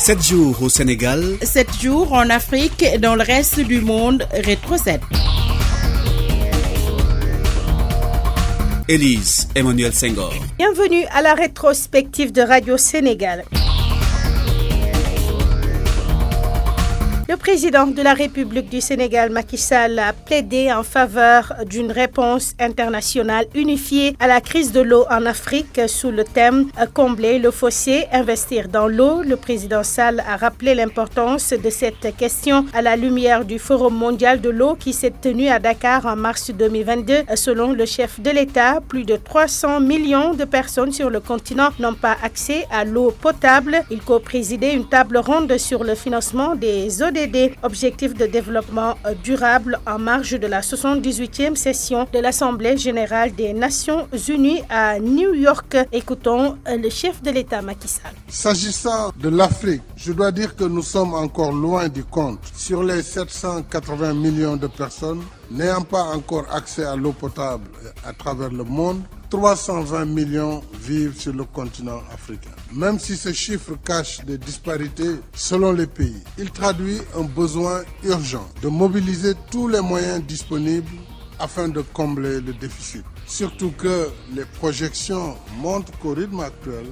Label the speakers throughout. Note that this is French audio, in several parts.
Speaker 1: 7 jours au Sénégal.
Speaker 2: 7 jours en Afrique et dans le reste du monde. Rétro 7.
Speaker 1: Élise Emmanuel Senghor.
Speaker 3: Bienvenue à la rétrospective de Radio Sénégal. Le président de la République du Sénégal, Macky Sall, a plaidé en faveur d'une réponse internationale unifiée à la crise de l'eau en Afrique sous le thème Combler le fossé, investir dans l'eau. Le président Sall a rappelé l'importance de cette question à la lumière du Forum mondial de l'eau qui s'est tenu à Dakar en mars 2022. Selon le chef de l'État, plus de 300 millions de personnes sur le continent n'ont pas accès à l'eau potable. Il co-présidait une table ronde sur le financement des Des objectifs de développement durable en marge de la 78e session de l'Assemblée générale des Nations unies à New York. Écoutons le chef de l'État Macky Sall.
Speaker 4: S'agissant de l'Afrique, je dois dire que nous sommes encore loin du compte. Sur les 780 millions de personnes n'ayant pas encore accès à l'eau potable à travers le monde, 320 millions vivent sur le continent africain. Même si ce chiffre cache des disparités selon les pays, il traduit un besoin urgent de mobiliser tous les moyens disponibles afin de combler le déficit. Surtout que les projections montrent qu'au rythme actuel,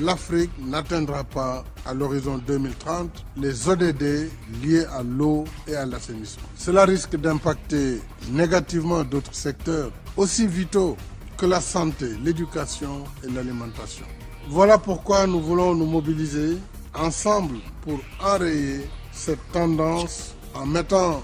Speaker 4: l'Afrique n'atteindra pas à l'horizon 2030 les ODD liés à l'eau et à l'assainissement. Cela risque d'impacter négativement d'autres secteurs aussi vitaux que la santé, l'éducation et l'alimentation. Voilà pourquoi nous voulons nous mobiliser ensemble pour enrayer cette tendance en mettant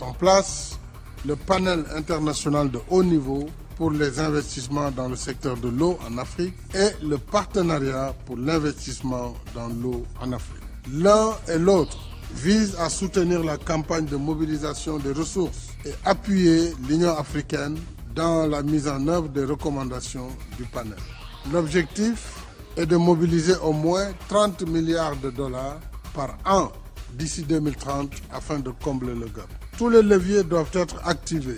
Speaker 4: en place le panel international de haut niveau pour les investissements dans le secteur de l'eau en Afrique et le partenariat pour l'investissement dans l'eau en Afrique. L'un et l'autre visent à soutenir la campagne de mobilisation des ressources et appuyer l'Union africaine dans la mise en œuvre des recommandations du panel. L'objectif est de mobiliser au moins 30 milliards de dollars par an d'ici 2030 afin de combler le gap. Tous les leviers doivent être activés.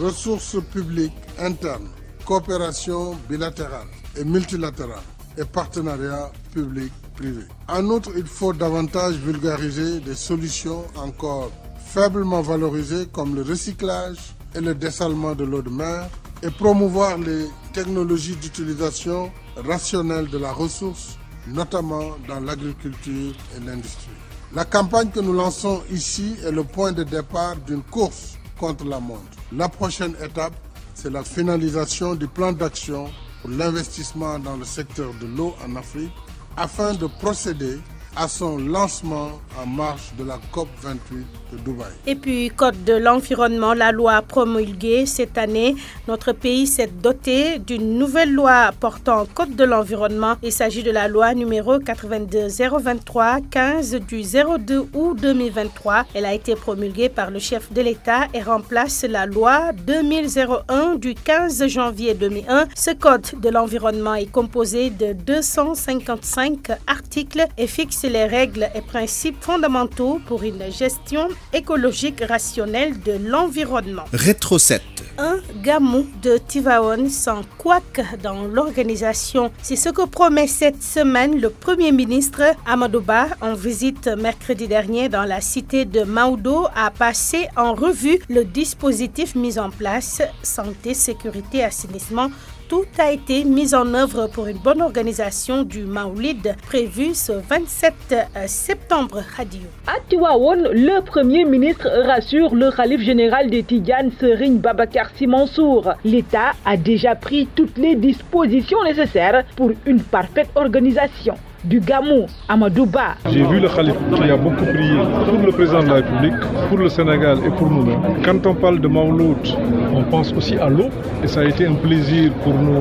Speaker 4: Ressources publiques internes, coopération bilatérale et multilatérale et partenariats publics-privés. En outre, il faut davantage vulgariser des solutions encore faiblement valorisées comme le recyclage, et le dessalement de l'eau de mer et promouvoir les technologies d'utilisation rationnelle de la ressource, notamment dans l'agriculture et l'industrie. La campagne que nous lançons ici est le point de départ d'une course contre la. La prochaine étape, c'est la finalisation du plan d'action pour l'investissement dans le secteur de l'eau en Afrique afin de procéder à son lancement en marche de la COP 28 de Dubaï.
Speaker 3: Et puis, Code de l'environnement, la loi promulguée cette année, notre pays s'est doté d'une nouvelle loi portant Code de l'environnement. Il s'agit de la loi numéro 82-023 15 du 02 août 2023. Elle a été promulguée par le chef de l'État et remplace la loi 2001 du 15 janvier 2001. Ce Code de l'environnement est composé de 255 articles et fixe les règles et principes fondamentaux pour une gestion écologique rationnelle de l'environnement.
Speaker 1: Rétro 7.
Speaker 3: Un gamou de Tivaon sans couac dans l'organisation. C'est ce que promet cette semaine le Premier ministre Amadouba en visite mercredi dernier dans la cité de Maoudo a passé en revue le dispositif mis en place santé, sécurité, assainissement tout a été mis en œuvre pour une bonne organisation du Maoulid prévu ce 27 septembre. Radio.
Speaker 5: À Tiwaon, le Premier ministre rassure le Khalif général des Tidianes, Serigne Babakar Simansour. L'État a déjà pris toutes les dispositions nécessaires pour une parfaite organisation du Gamou, Amadouba.
Speaker 6: J'ai vu le Khalif qui a beaucoup prié pour le président de la République, pour le Sénégal et pour nous-mêmes. Quand on parle de Mauloud, on pense aussi à l'eau et ça a été un plaisir pour nous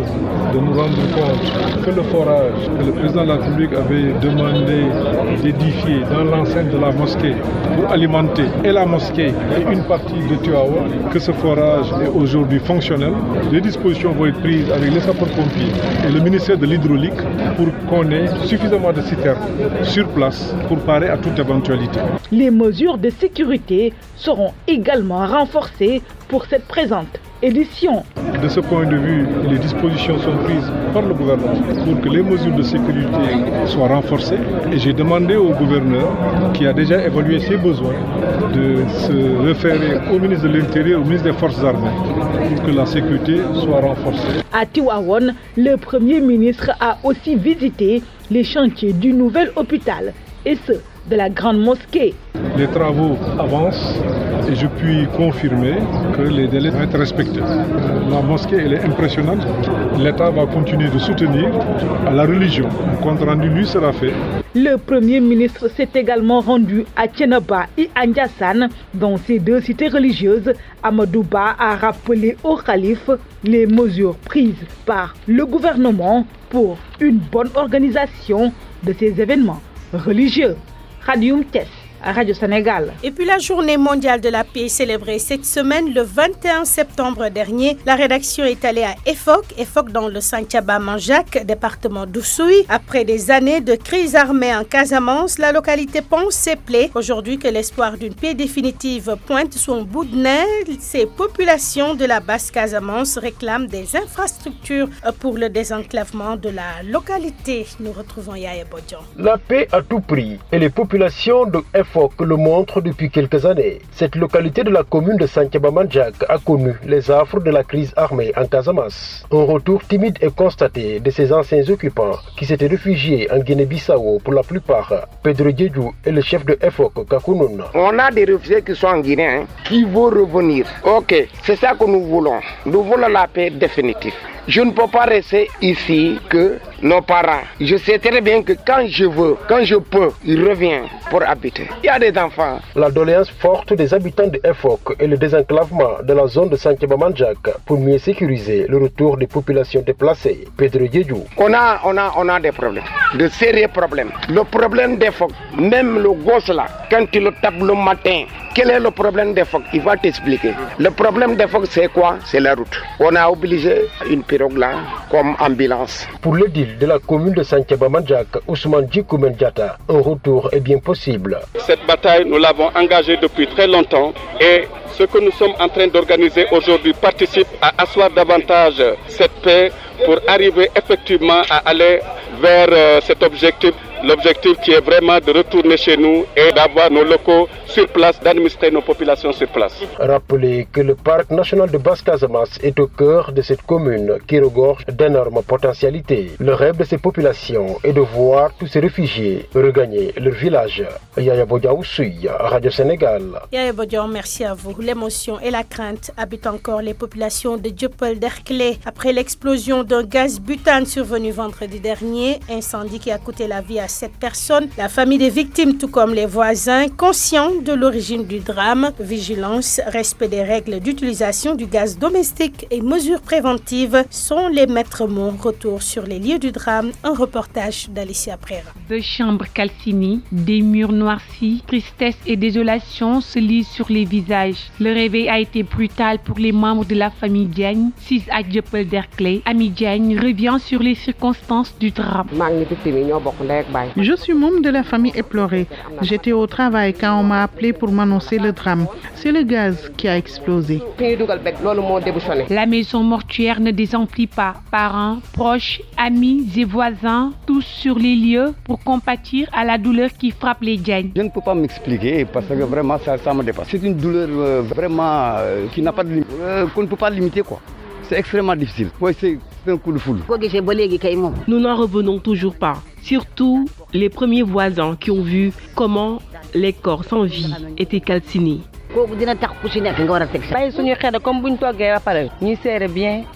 Speaker 6: de nous rendre compte que le forage que le président de la République avait demandé d'édifier dans l'enceinte de la mosquée pour alimenter et la mosquée et une partie de Tuawa, que ce forage est aujourd'hui fonctionnel. Les dispositions vont être prises avec les sapeurs-pompiers et le ministère de l'Hydraulique pour qu'on ait suffisamment de citernes sur place pour parer à toute éventualité.
Speaker 5: Les mesures de sécurité seront également renforcées pour cette présente édition.
Speaker 6: De ce point de vue, les dispositions sont prises par le gouvernement pour que les mesures de sécurité soient renforcées. Et j'ai demandé au gouverneur, qui a déjà évalué ses besoins, de se référer au ministre de l'Intérieur, au ministre des Forces armées, pour que la sécurité soit renforcée.
Speaker 5: À Tiwawan, le Premier ministre a aussi visité les chantiers du nouvel hôpital, et ce, de la grande mosquée.
Speaker 6: Les travaux avancent et je puis confirmer que les délais vont être respectés. La mosquée elle est impressionnante. L'État va continuer de soutenir la religion. Un compte rendu lui sera fait.
Speaker 5: Le Premier ministre s'est également rendu à Tchenaba et à. Dans ces deux cités religieuses, Amadouba a rappelé au calife les mesures prises par le gouvernement pour une bonne organisation de ces événements religieux. gaat je om test. Test. Radio Sénégal.
Speaker 3: Et puis la journée mondiale de la paix est célébrée cette semaine le 21 septembre dernier. La rédaction est allée à EFOC, EFOC dans le Santhiaba Manjac, département d'Oussoui. Après des années de crise armée en Casamance, la localité pense ses plaies. Aujourd'hui que l'espoir d'une paix définitive pointe son bout de nez, ces populations de la basse Casamance réclament des infrastructures pour le désenclavement de la localité. Nous retrouvons Yaya Bodjan.
Speaker 7: La paix à tout prix et les populations de EFOC le montre depuis quelques années. Cette localité de la commune de Santiabamanjak a connu les affres de la crise armée en Casamance. Un retour timide est constaté de ses anciens occupants qui s'étaient réfugiés en Guinée-Bissau pour la plupart. Pedro Djedjou est le chef de EFOC Kakunun.
Speaker 8: On a des réfugiés qui sont en Guinée hein, qui vont revenir. Ok, c'est ça que nous voulons. Nous voulons la paix définitive. Je ne peux pas rester ici que nos parents. Je sais très bien que quand je veux, quand je peux, ils reviennent pour habiter. Il y a des enfants.
Speaker 7: La doléance forte des habitants de EFOC et le désenclavement de la zone de Santiago-Manjak pour mieux sécuriser le retour des populations déplacées. Pedro Djedjou.
Speaker 8: On a, on, a, on a des problèmes, de sérieux problèmes. Le problème d'EFOC, même le gosse là, quand il le tape le matin, quel est le problème d'EFOC Il va t'expliquer. Le problème d'EFOC, c'est quoi? C'est la route. On a obligé une pirogue là comme ambulance.
Speaker 7: Pour le deal de la commune de Santiago-Manjak, Ousmane Djikoumen Diata, un retour est bien possible.
Speaker 9: Cette bataille, nous l'avons engagée depuis très longtemps et ce que nous sommes en train d'organiser aujourd'hui participe à asseoir davantage cette paix pour arriver effectivement à aller vers euh, cet objectif L'objectif qui est vraiment de retourner chez nous et d'avoir nos locaux sur place, d'administrer nos populations sur place.
Speaker 7: Rappelez que le parc national de Basse-Casamance est au cœur de cette commune qui regorge d'énormes potentialités. Le rêve de ces populations est de voir tous ces réfugiés regagner leur village. Yaya Bodiaoussoui, Radio Sénégal.
Speaker 3: Yaya Bodian, merci à vous. L'émotion et la crainte habitent encore les populations de Dieuppeul d'Erclé après l'explosion d'un gaz butane survenu vendredi dernier, incendie qui a coûté la vie à cette personne. La famille des victimes, tout comme les voisins, conscients de l'origine du drame, vigilance, respect des règles d'utilisation du gaz domestique et mesures préventives sont les maîtres mots. Retour sur les lieux du drame, un reportage d'Alicia Prera.
Speaker 10: Deux chambres calcinées, des murs noircis, tristesse et désolation se lisent sur les visages. Le réveil a été brutal pour les membres de la famille Diagne. Six à Dieuppeul d'Erclé, Ami Diagne revient sur les circonstances du drame.
Speaker 11: Je suis membre de la famille éplorée. J'étais au travail quand on m'a appelé pour m'annoncer le drame. C'est le gaz qui a explosé.
Speaker 10: La maison mortuaire ne désemplit pas. Parents, proches, amis et voisins, tous sur les lieux pour compatir à la douleur qui frappe les Diagne.
Speaker 12: Je ne peux pas m'expliquer parce que vraiment ça, ça me dépasse. C'est une douleur euh, vraiment euh, qui n'a pas de limite, euh, qu'on ne peut pas limiter quoi. C'est extrêmement difficile. Ouais, c'est un coup de foule.
Speaker 13: Nous n'en revenons toujours pas. Surtout les premiers voisins qui ont vu comment les corps sans vie étaient calcinés.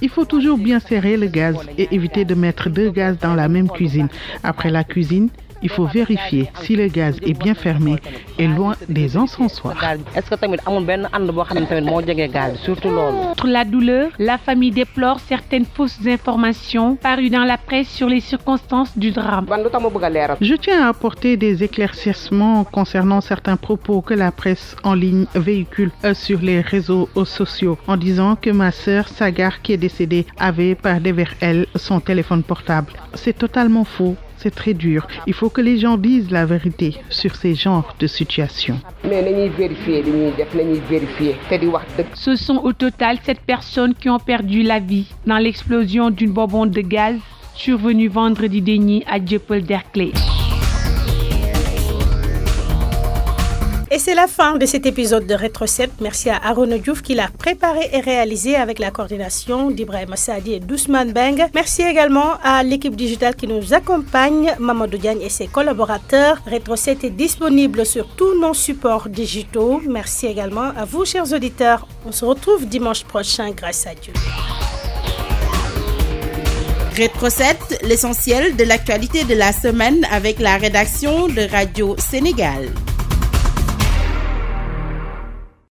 Speaker 11: Il faut toujours bien serrer le gaz et éviter de mettre deux gaz dans la même cuisine. Après la cuisine, il faut vérifier si le gaz est bien fermé et loin des encensoirs.
Speaker 10: Outre la douleur, la famille déplore certaines fausses informations parues dans la presse sur les circonstances du drame.
Speaker 11: Je tiens à apporter des éclaircissements concernant certains propos que la presse en ligne véhicule sur les réseaux sociaux en disant que ma sœur Sagar qui est décédée avait par derrière elle son téléphone portable. C'est totalement faux. C'est très dur. Il faut que les gens disent la vérité sur ces genres de situations.
Speaker 10: Ce sont au total sept personnes qui ont perdu la vie dans l'explosion d'une bonbonne de gaz survenue vendredi dernier à Dieuppeul-Derklé.
Speaker 3: Et c'est la fin de cet épisode de Rétro 7. Merci à Aaron Diouf qui l'a préparé et réalisé avec la coordination d'Ibrahim Assadi et d'Ousmane Beng. Merci également à l'équipe digitale qui nous accompagne, Mamadou Diagne et ses collaborateurs. Rétro 7 est disponible sur tous nos supports digitaux. Merci également à vous, chers auditeurs. On se retrouve dimanche prochain grâce à Dieu.
Speaker 2: Rétro 7, l'essentiel de l'actualité de la semaine avec la rédaction de Radio Sénégal.